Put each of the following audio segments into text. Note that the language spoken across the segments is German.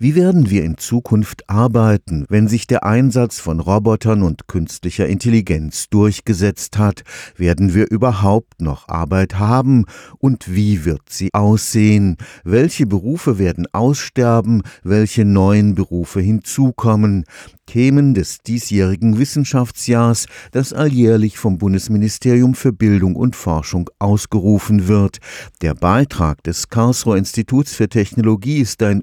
Wie werden wir in Zukunft arbeiten, wenn sich der Einsatz von Robotern und künstlicher Intelligenz durchgesetzt hat? Werden wir überhaupt noch Arbeit haben? Und wie wird sie aussehen? Welche Berufe werden aussterben? Welche neuen Berufe hinzukommen? Themen des diesjährigen Wissenschaftsjahrs, das alljährlich vom Bundesministerium für Bildung und Forschung ausgerufen wird. Der Beitrag des Karlsruher Instituts für Technologie ist ein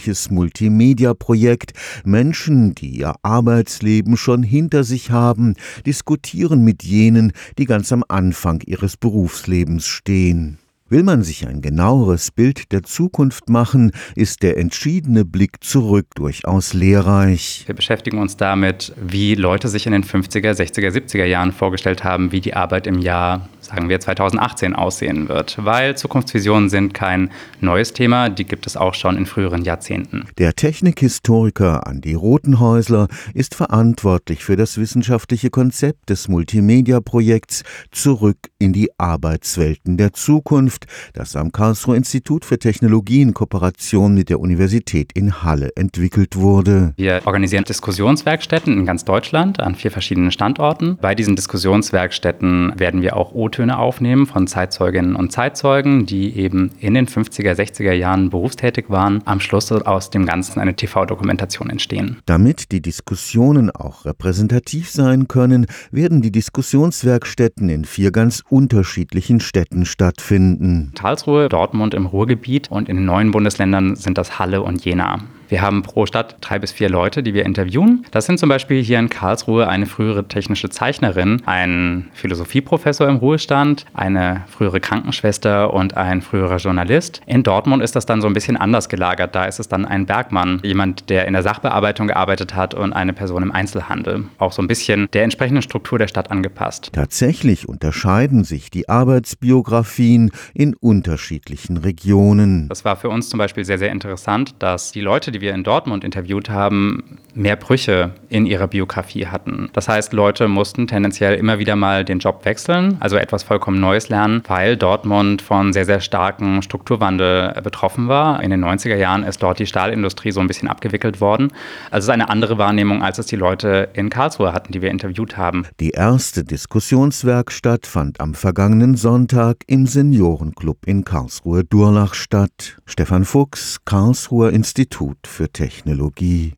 ungewöhnliches Multimedia-Projekt. Menschen, die ihr Arbeitsleben schon hinter sich haben, diskutieren mit jenen, die ganz am Anfang ihres Berufslebens stehen. Will man sich ein genaueres Bild der Zukunft machen, ist der entschiedene Blick zurück durchaus lehrreich. Wir beschäftigen uns damit, wie Leute sich in den 50er, 60er, 70er Jahren vorgestellt haben, wie die Arbeit im Jahr sagen wir 2018 aussehen wird, weil Zukunftsvisionen sind kein neues Thema, die gibt es auch schon in früheren Jahrzehnten. Der Technikhistoriker Andi Rotenhäusler ist verantwortlich für das wissenschaftliche Konzept des Multimedia-Projekts Zurück in die Arbeitswelten der Zukunft, das am Karlsruher Institut für Technologie in Kooperation mit der Universität in Halle entwickelt wurde. Wir organisieren Diskussionswerkstätten in ganz Deutschland an vier verschiedenen Standorten. Bei diesen Diskussionswerkstätten werden wir auch O-Töne aufnehmen von Zeitzeuginnen und Zeitzeugen, die eben in den 50er, 60er Jahren berufstätig waren, am Schluss aus dem Ganzen eine TV-Dokumentation entstehen. Damit die Diskussionen auch repräsentativ sein können, werden die Diskussionswerkstätten in vier ganz unterschiedlichen Städten stattfinden. Karlsruhe, Dortmund im Ruhrgebiet und in den neuen Bundesländern sind das Halle und Jena. Wir haben pro Stadt drei bis vier Leute, die wir interviewen. Das sind zum Beispiel hier in Karlsruhe eine frühere technische Zeichnerin, ein Philosophieprofessor im Ruhestand, eine frühere Krankenschwester und ein früherer Journalist. In Dortmund ist das dann so ein bisschen anders gelagert. Da ist es dann ein Bergmann, jemand, der in der Sachbearbeitung gearbeitet hat und eine Person im Einzelhandel. Auch so ein bisschen der entsprechenden Struktur der Stadt angepasst. Tatsächlich unterscheiden sich die Arbeitsbiografien in unterschiedlichen Regionen. Das war für uns zum Beispiel sehr, sehr interessant, dass die Leute, die die wir in Dortmund interviewt haben, mehr Brüche in ihrer Biografie hatten. Das heißt, Leute mussten tendenziell immer wieder mal den Job wechseln, also etwas vollkommen Neues lernen, weil Dortmund von sehr, sehr starkem Strukturwandel betroffen war. In den 90er Jahren ist dort die Stahlindustrie so ein bisschen abgewickelt worden. Also es ist eine andere Wahrnehmung, als es die Leute in Karlsruhe hatten, die wir interviewt haben. Die erste Diskussionswerkstatt fand am vergangenen Sonntag im Seniorenclub in Karlsruhe-Durlach statt. Stefan Fuchs, Karlsruher Institut für Technologie.